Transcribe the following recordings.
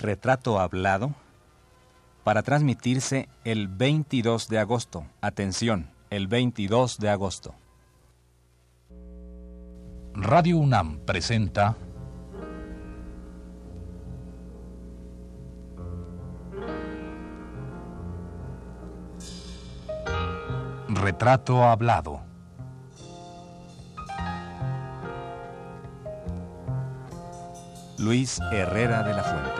Retrato Hablado para transmitirse el 22 de agosto. Atención, el 22 de agosto. Radio UNAM presenta Retrato Hablado. Luis Herrera de la Fuente.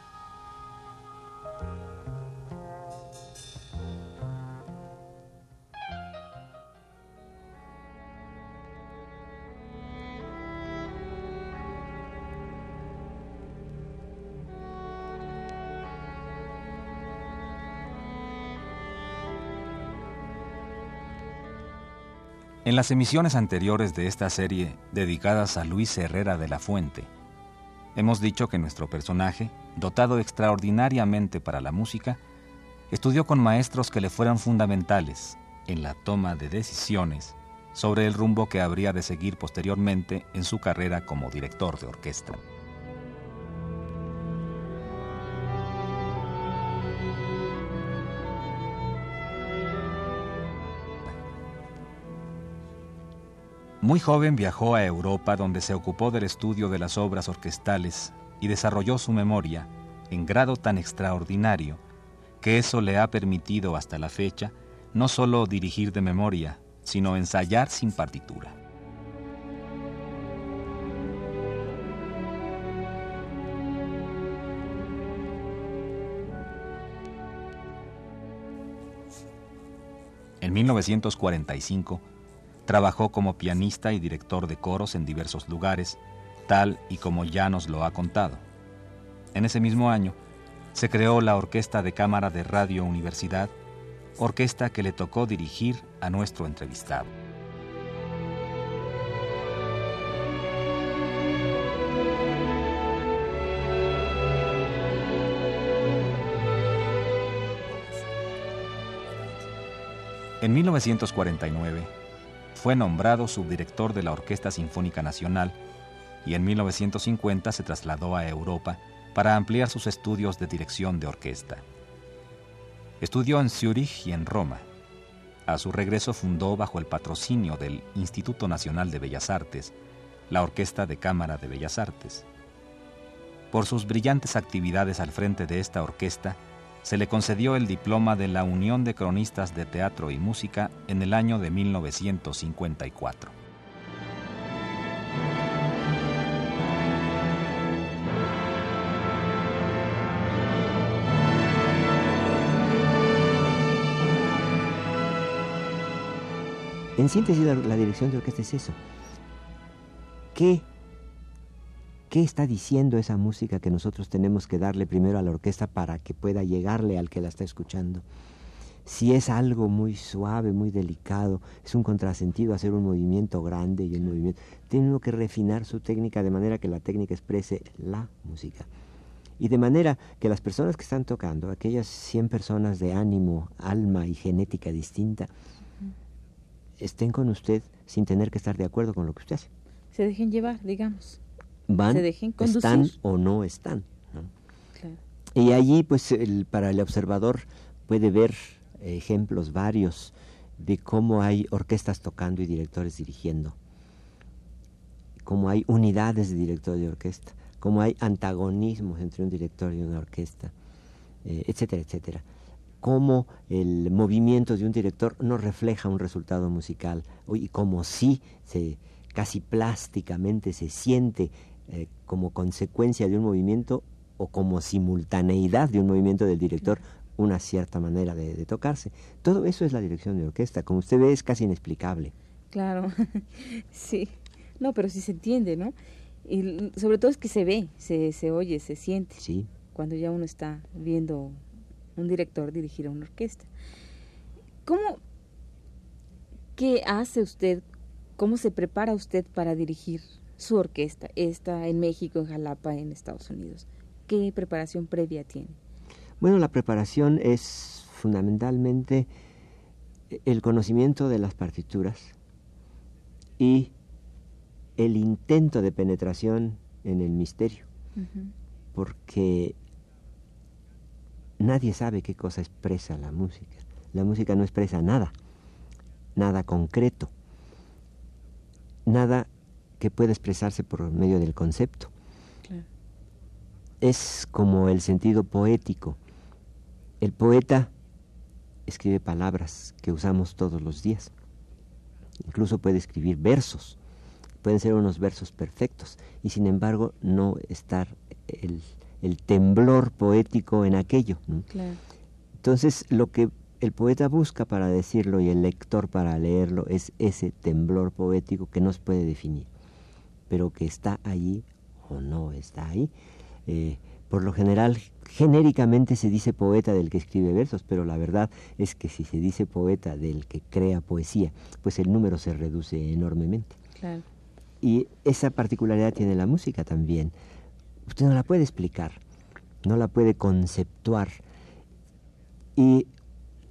En las emisiones anteriores de esta serie dedicadas a Luis Herrera de la Fuente, hemos dicho que nuestro personaje, dotado extraordinariamente para la música, estudió con maestros que le fueran fundamentales en la toma de decisiones sobre el rumbo que habría de seguir posteriormente en su carrera como director de orquesta. Muy joven viajó a Europa donde se ocupó del estudio de las obras orquestales y desarrolló su memoria en grado tan extraordinario que eso le ha permitido hasta la fecha no solo dirigir de memoria, sino ensayar sin partitura. En 1945, Trabajó como pianista y director de coros en diversos lugares, tal y como ya nos lo ha contado. En ese mismo año, se creó la Orquesta de Cámara de Radio Universidad, orquesta que le tocó dirigir a nuestro entrevistado. En 1949, fue nombrado subdirector de la Orquesta Sinfónica Nacional y en 1950 se trasladó a Europa para ampliar sus estudios de dirección de orquesta. Estudió en Zúrich y en Roma. A su regreso fundó bajo el patrocinio del Instituto Nacional de Bellas Artes la Orquesta de Cámara de Bellas Artes. Por sus brillantes actividades al frente de esta orquesta, se le concedió el diploma de la Unión de Cronistas de Teatro y Música en el año de 1954. En síntesis, la, dirección de orquesta es eso. ¿Qué ¿Qué está diciendo esa música que nosotros tenemos que darle primero a la orquesta para que pueda llegarle al que la está escuchando? Si es algo muy suave, muy delicado, es un contrasentido hacer un movimiento grande y un movimiento. Tiene uno que refinar su técnica de manera que la técnica exprese la música. Y de manera que las personas que están tocando, aquellas 100 personas de ánimo, alma y genética distinta, estén con usted sin tener que estar de acuerdo con lo que usted hace. Se dejen llevar, digamos van, están o no están. Y allí, pues, para el observador puede ver ejemplos varios de cómo hay orquestas tocando y directores dirigiendo, cómo hay unidades de director de orquesta, cómo hay antagonismos entre un director y una orquesta, eh, etcétera, etcétera. Cómo el movimiento de un director no refleja un resultado musical, y como sí se casi plásticamente se siente eh, como consecuencia de un movimiento o como simultaneidad de un movimiento del director una cierta manera de, tocarse. Todo eso es la dirección de orquesta. Como usted ve, es casi inexplicable. Claro, sí. No, pero sí se entiende, ¿no? Y sobre todo es que se ve, se, se oye, se siente. Sí. Cuando ya uno está viendo un director dirigir a una orquesta. ¿Cómo, qué hace usted, cómo se prepara usted para dirigir su orquesta, está en México, en Jalapa, en Estados Unidos? ¿Qué preparación previa tiene? Bueno, la preparación es fundamentalmente el conocimiento de las partituras, y el intento de penetración en el misterio, porque nadie sabe qué cosa expresa la música. La música no expresa nada, nada concreto, nada que pueda expresarse por medio del concepto. Es como el sentido poético. El poeta escribe palabras que usamos todos los días. Incluso puede escribir versos. Pueden ser unos versos perfectos y sin embargo no estar el, temblor poético en aquello. Entonces lo que el poeta busca para decirlo y el lector para leerlo es ese temblor poético que no se puede definir, pero que está allí o no está ahí. Eh, por lo general, genéricamente se dice poeta del que escribe versos, pero la verdad es que si se dice poeta del que crea poesía, pues el número se reduce enormemente. Y esa particularidad tiene la música también. Usted no la puede explicar, no la puede conceptuar. Y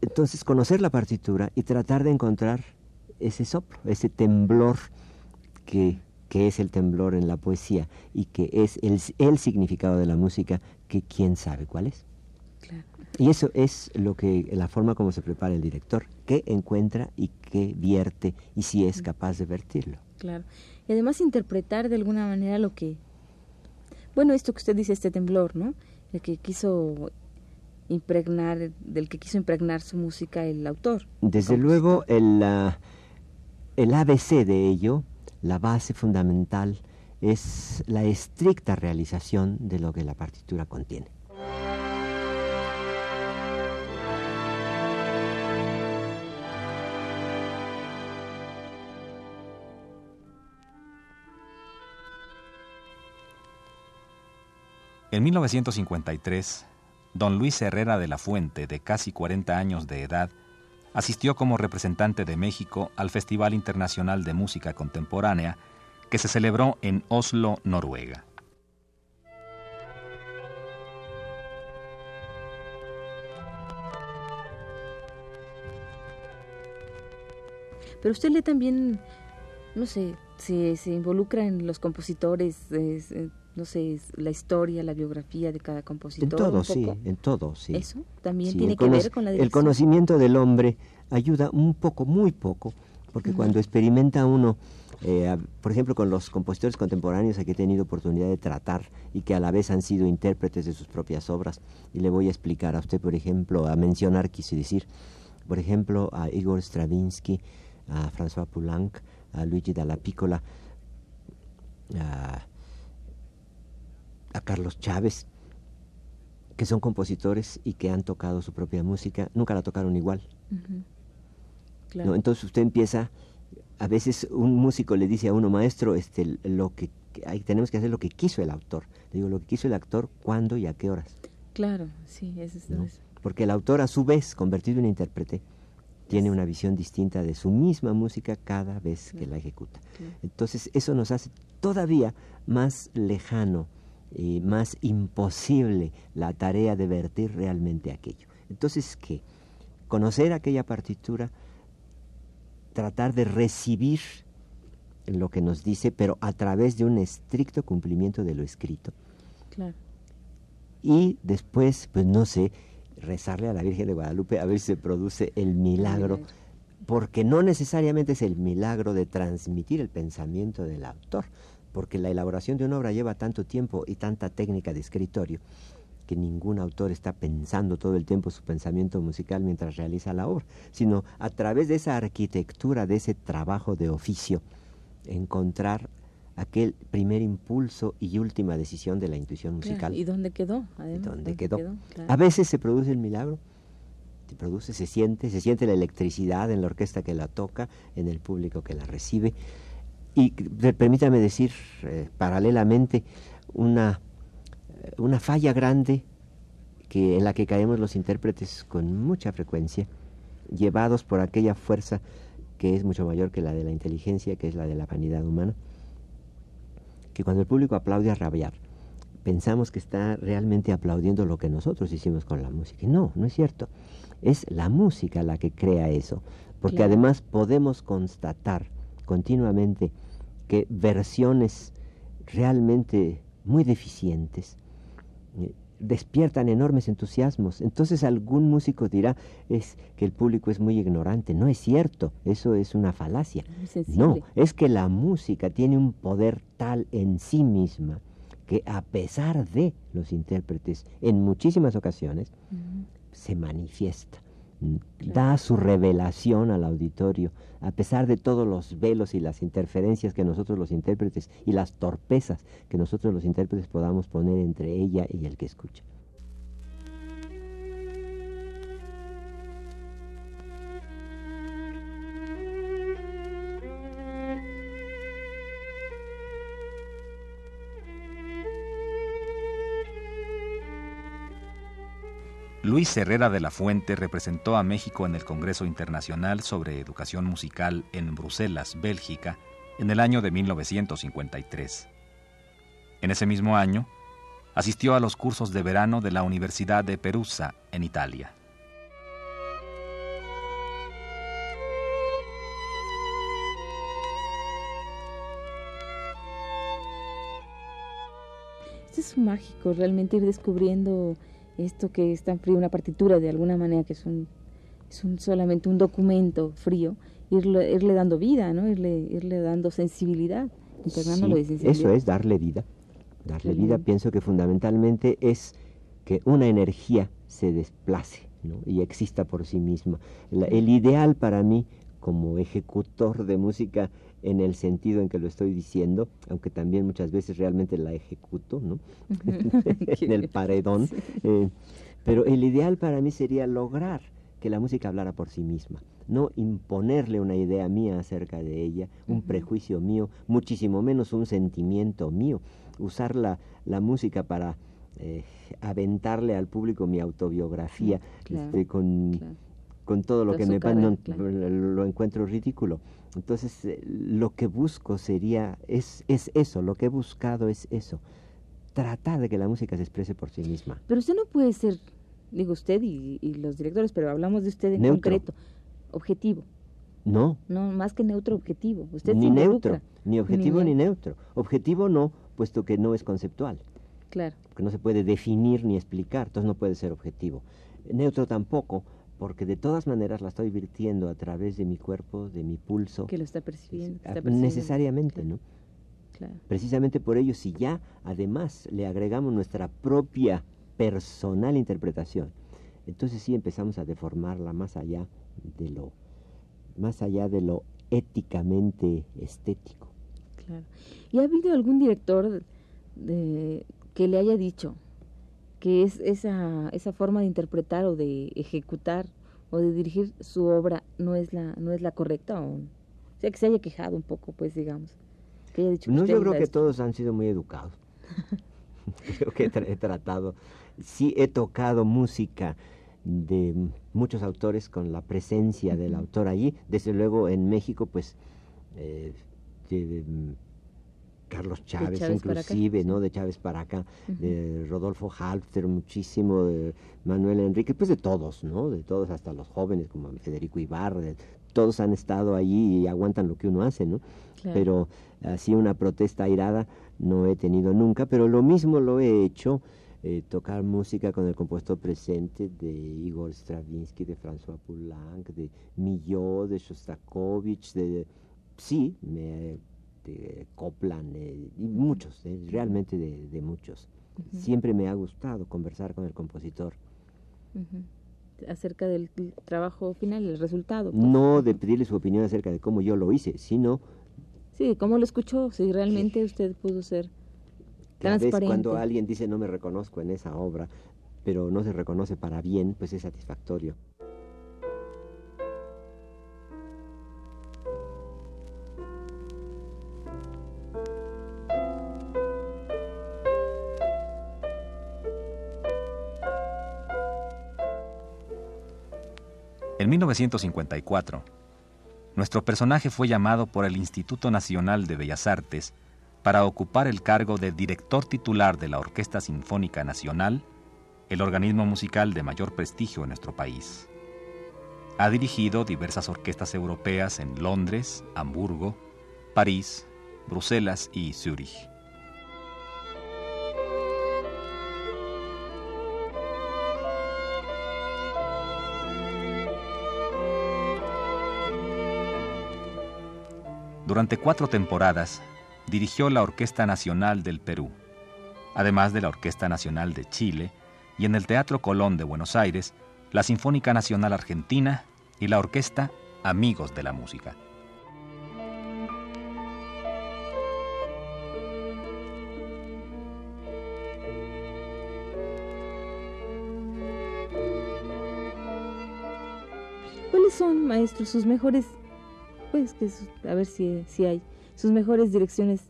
entonces conocer la partitura y tratar de encontrar ese soplo, ese temblor que, es el temblor en la poesía y que es el, el significado de la música que quién sabe cuál es. Y eso es lo que la forma como se prepara el director, qué encuentra y qué vierte y si es capaz de vertirlo. Claro. Y además interpretar de alguna manera lo que bueno, esto que usted dice este temblor, ¿no? El que quiso impregnar, del que quiso impregnar su música el autor. Desde luego, el, el ABC de ello, la base fundamental, es la estricta realización de lo que la partitura contiene. En 1953, Don Luis Herrera de la Fuente, de casi 40 años de edad, asistió como representante de México al Festival Internacional de Música Contemporánea que se celebró en Oslo, Noruega. Pero usted lee también, no sé, se, se involucra en los compositores, no sé, la historia, la biografía de cada compositor. En todo, sí, en todo, sí. Eso también tiene que ver con la dirección. El conocimiento del hombre ayuda un poco, muy poco, porque cuando experimenta uno, eh, por ejemplo, con los compositores contemporáneos a que he tenido oportunidad de tratar y que a la vez han sido intérpretes de sus propias obras, y le voy a explicar a usted, por ejemplo, a mencionar, quise decir, por ejemplo, a Igor Stravinsky, a François Poulenc, a Luigi Dalla Piccola, a a Carlos Chávez, que son compositores y que han tocado su propia música, nunca la tocaron igual. Entonces usted empieza, a veces un músico le dice a uno, maestro, este, lo que hay, tenemos que hacer lo que quiso el autor. Le digo, lo que quiso el actor, cuándo y a qué horas. Claro, sí, eso es, Porque el autor, a su vez, convertido en intérprete, tiene una visión distinta de su misma música cada vez que la ejecuta. Entonces, eso nos hace todavía más lejano y más imposible la tarea de vertir realmente aquello. Entonces, ¿qué? Conocer aquella partitura, tratar de recibir lo que nos dice, pero a través de un estricto cumplimiento de lo escrito. Claro. Y después, pues no sé, rezarle a la Virgen de Guadalupe a ver si se produce el milagro, porque no necesariamente es el milagro de transmitir el pensamiento del autor, porque la elaboración de una obra lleva tanto tiempo y tanta técnica de escritorio que ningún autor está pensando todo el tiempo su pensamiento musical mientras realiza la obra, sino a través de esa arquitectura, de ese trabajo de oficio, encontrar aquel primer impulso y última decisión de la intuición musical. ¿Y dónde quedó? ¿Dónde, quedó? A veces se produce el milagro, se produce, se siente, se siente la electricidad en la orquesta que la toca, en el público que la recibe, y permítame decir eh, paralelamente una, una falla grande que, en la que caemos los intérpretes con mucha frecuencia, llevados por aquella fuerza que es mucho mayor que la de la inteligencia, que es la de la vanidad humana, que cuando el público aplaude a rabiar, pensamos que está realmente aplaudiendo lo que nosotros hicimos con la música. No, no es cierto. Es la música la que crea eso, porque además podemos constatar continuamente que versiones realmente muy deficientes eh, despiertan enormes entusiasmos. Entonces algún músico dirá es que el público es muy ignorante. No es cierto, eso es una falacia. No, es que la música tiene un poder tal en sí misma que a pesar de los intérpretes, en muchísimas ocasiones, se manifiesta da su revelación al auditorio, a pesar de todos los velos y las interferencias que nosotros los intérpretes y las torpezas que nosotros los intérpretes podamos poner entre ella y el que escucha. Luis Herrera de la Fuente representó a México en el Congreso Internacional sobre Educación Musical en Bruselas, Bélgica, en el año de 1953. En ese mismo año, asistió a los cursos de verano de la Universidad de Perusa, en Italia. es mágico, realmente ir descubriendo esto que es tan frío, una partitura de alguna manera que es un, es un solamente un documento frío, irle, irle dando vida, ¿no? Irle, irle dando sensibilidad, integrándolo de sensibilidad. Eso es darle vida. Darle vida pienso que fundamentalmente es que una energía se desplace ¿no? y exista por sí misma. el ideal para mí como ejecutor de música en el sentido en que lo estoy diciendo, aunque también muchas veces realmente la ejecuto, ¿no? en el paredón. Eh, pero el ideal para mí sería lograr que la música hablara por sí misma, no imponerle una idea mía acerca de ella, un prejuicio mío, muchísimo menos un sentimiento mío, usar la, la música para eh, aventarle al público mi autobiografía este, con, con todo lo que me pasa, lo encuentro ridículo. Entonces, eh, lo que busco sería, es, es eso, lo que he buscado es eso, tratar de que la música se exprese por sí misma. Pero usted no puede ser, digo usted y, los directores, pero hablamos de usted en concreto, objetivo. No. No, más que neutro, objetivo. Usted ni neutro, ni objetivo ni, neutro. Objetivo no, puesto que no es conceptual. Claro. Que no se puede definir ni explicar, entonces no puede ser objetivo. Neutro tampoco, porque de todas maneras la estoy virtiendo a través de mi cuerpo, de mi pulso. Que lo está percibiendo. necesariamente, ¿no? Claro. Precisamente por ello, si ya además le agregamos nuestra propia personal interpretación, entonces sí empezamos a deformarla más allá de lo, más allá de lo éticamente estético. Claro. ¿Y ha habido algún director de, que le haya dicho, que es esa, esa forma de interpretar o de ejecutar o de dirigir su obra no es la, no es la correcta o, sea que se haya quejado un poco, pues digamos. Que haya dicho no, yo creo que todos han sido muy educados. creo que he tratado, sí he tocado música de muchos autores con la presencia del autor allí. Desde luego en México, pues, eh, Carlos Chávez, inclusive, ¿no? De Chávez para acá, de Rodolfo Halfter, muchísimo, de Manuel Enrique, pues de todos, ¿no? De todos, hasta los jóvenes como Federico Ibarra, todos han estado allí y aguantan lo que uno hace, ¿no? Pero así una protesta airada no he tenido nunca, pero lo mismo lo he hecho, eh, tocar música con el compuesto presente de Igor Stravinsky, de François Poulenc, de Millot, de Shostakovich, de... Sí, me Copland eh, y muchos, eh, realmente de, muchos. Siempre me ha gustado conversar con el compositor. Acerca del trabajo final, el resultado. Pues. No de pedirle su opinión acerca de cómo yo lo hice, sino... Sí, cómo lo escuchó, si realmente usted pudo ser transparente. cuando alguien dice no me reconozco en esa obra, pero no se reconoce para bien, pues es satisfactorio. 1954, nuestro personaje fue llamado por el Instituto Nacional de Bellas Artes para ocupar el cargo de director titular de la Orquesta Sinfónica Nacional, el organismo musical de mayor prestigio en nuestro país. Ha dirigido diversas orquestas europeas en Londres, Hamburgo, París, Bruselas y Zúrich. Durante cuatro temporadas dirigió la Orquesta Nacional del Perú, además de la Orquesta Nacional de Chile y en el Teatro Colón de Buenos Aires, la Sinfónica Nacional Argentina y la Orquesta Amigos de la Música. ¿Cuáles son, maestros, sus mejores pues que a ver si, si hay sus mejores direcciones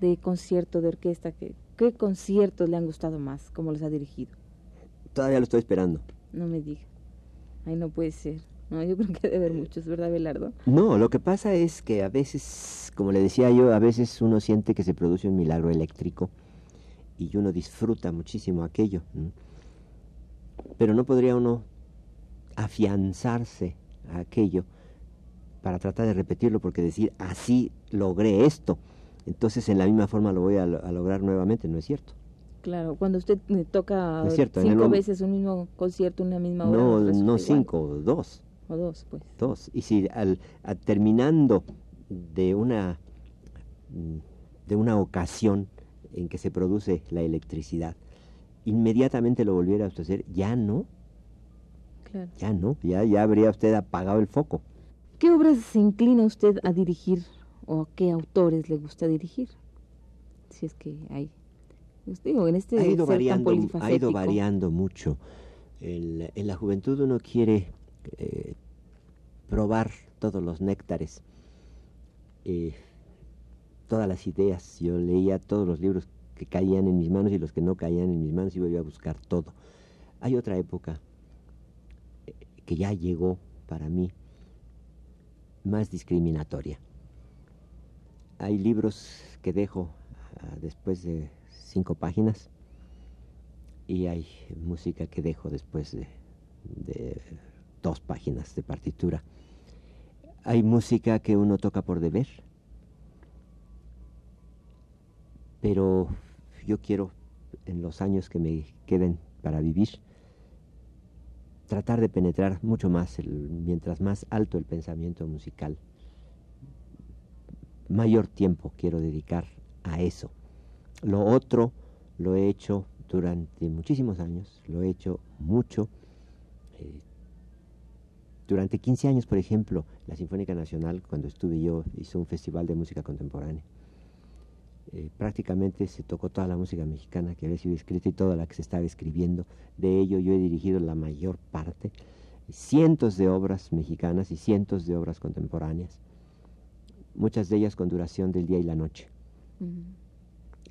de concierto, de orquesta, que, ¿qué conciertos le han gustado más? ¿Cómo los ha dirigido? Todavía lo estoy esperando. No me diga. Ay, no puede ser. No, yo creo que debe haber muchos, ¿verdad, Belardo? No, lo que pasa es que a veces, como le decía yo, a veces uno siente que se produce un milagro eléctrico y uno disfruta muchísimo aquello. Pero no podría uno afianzarse a aquello para tratar de repetirlo, porque decir, así logré esto, entonces en la misma forma lo voy a, lograr nuevamente, ¿no es cierto? Claro, cuando usted toca cinco veces un mismo concierto, una misma hora. No, no cinco, dos. O dos, pues. Dos. Y si al, terminando de una, de una ocasión en que se produce la electricidad, inmediatamente lo volviera a usted hacer, ya no. Claro. Ya no, ya, ya habría usted apagado el foco. ¿Qué obras se inclina usted a dirigir o a qué autores le gusta dirigir? Si es que hay. Pues en este ha ido, variando, ha ido variando mucho. en la juventud uno quiere eh, probar todos los néctares, eh, todas las ideas. Yo leía todos los libros que caían en mis manos y los que no caían en mis manos y iba a buscar todo. Hay otra época eh, que ya llegó para mí, más discriminatoria. Hay libros que dejo ah, después de cinco páginas y hay música que dejo después de, de dos páginas de partitura. Hay música que uno toca por deber, pero yo quiero en los años que me queden para vivir tratar de penetrar mucho más, mientras más alto el pensamiento musical, mayor tiempo quiero dedicar a eso. Lo otro lo he hecho durante muchísimos años, lo he hecho mucho. Eh, durante 15 años, por ejemplo, la Sinfónica Nacional, cuando estuve yo, hizo un festival de música contemporánea. Eh, prácticamente se tocó toda la música mexicana que había sido escrita y toda la que se estaba escribiendo. De ello yo he dirigido la mayor parte, cientos de obras mexicanas y cientos de obras contemporáneas, muchas de ellas con duración del día y la noche.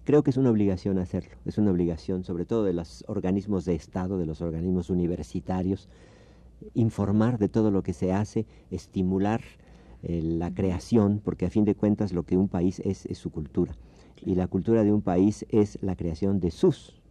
Creo que es una obligación hacerlo, es una obligación sobre todo de los organismos de Estado, de los organismos universitarios, informar de todo lo que se hace, estimular eh, la creación, porque a fin de cuentas lo que un país es es su cultura y la cultura de un país es la creación de sus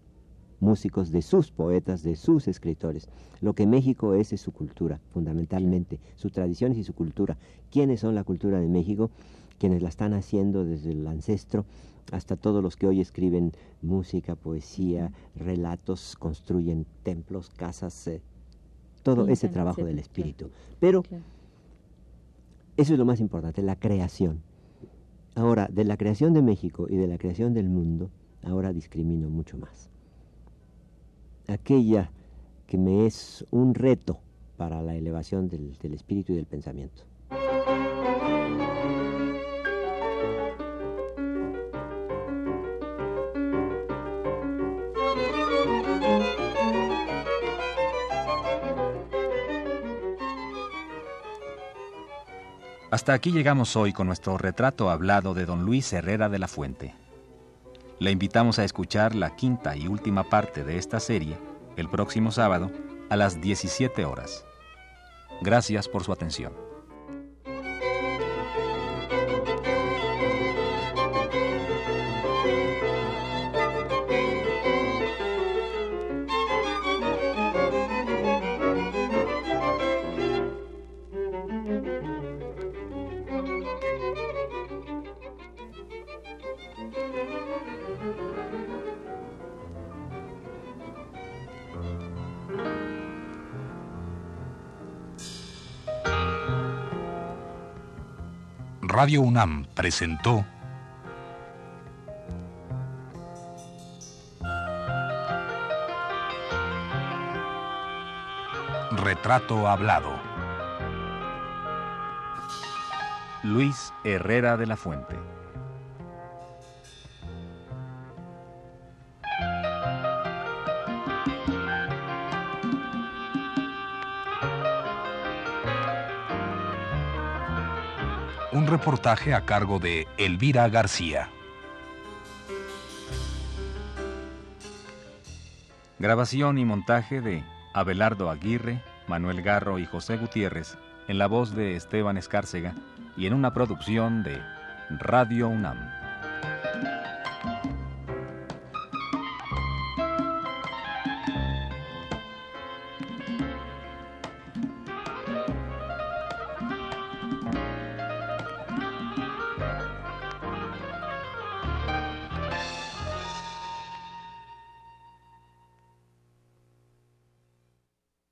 músicos, de sus poetas, de sus escritores. Lo que México es es su cultura, fundamentalmente, sus tradiciones y su cultura. ¿Quiénes son la cultura de México? Quienes la están haciendo desde el ancestro hasta todos los que hoy escriben música, poesía, relatos, construyen templos, casas, eh, todo ese trabajo del espíritu. Pero eso es lo más importante, la creación. Ahora, de la creación de México y de la creación del mundo, ahora discrimino mucho más. Aquella que me es un reto para la elevación del, espíritu y del pensamiento. Hasta aquí llegamos hoy con nuestro retrato hablado de don Luis Herrera de la Fuente. Le invitamos a escuchar la quinta y última parte de esta serie el próximo sábado a las 17 horas. Gracias por su atención. Radio UNAM presentó Retrato Hablado. Luis Herrera de la Fuente. Un reportaje a cargo de Elvira García. Grabación y montaje de Abelardo Aguirre, Manuel Garro y José Gutiérrez, en la voz de Esteban Escárcega y en una producción de Radio UNAM.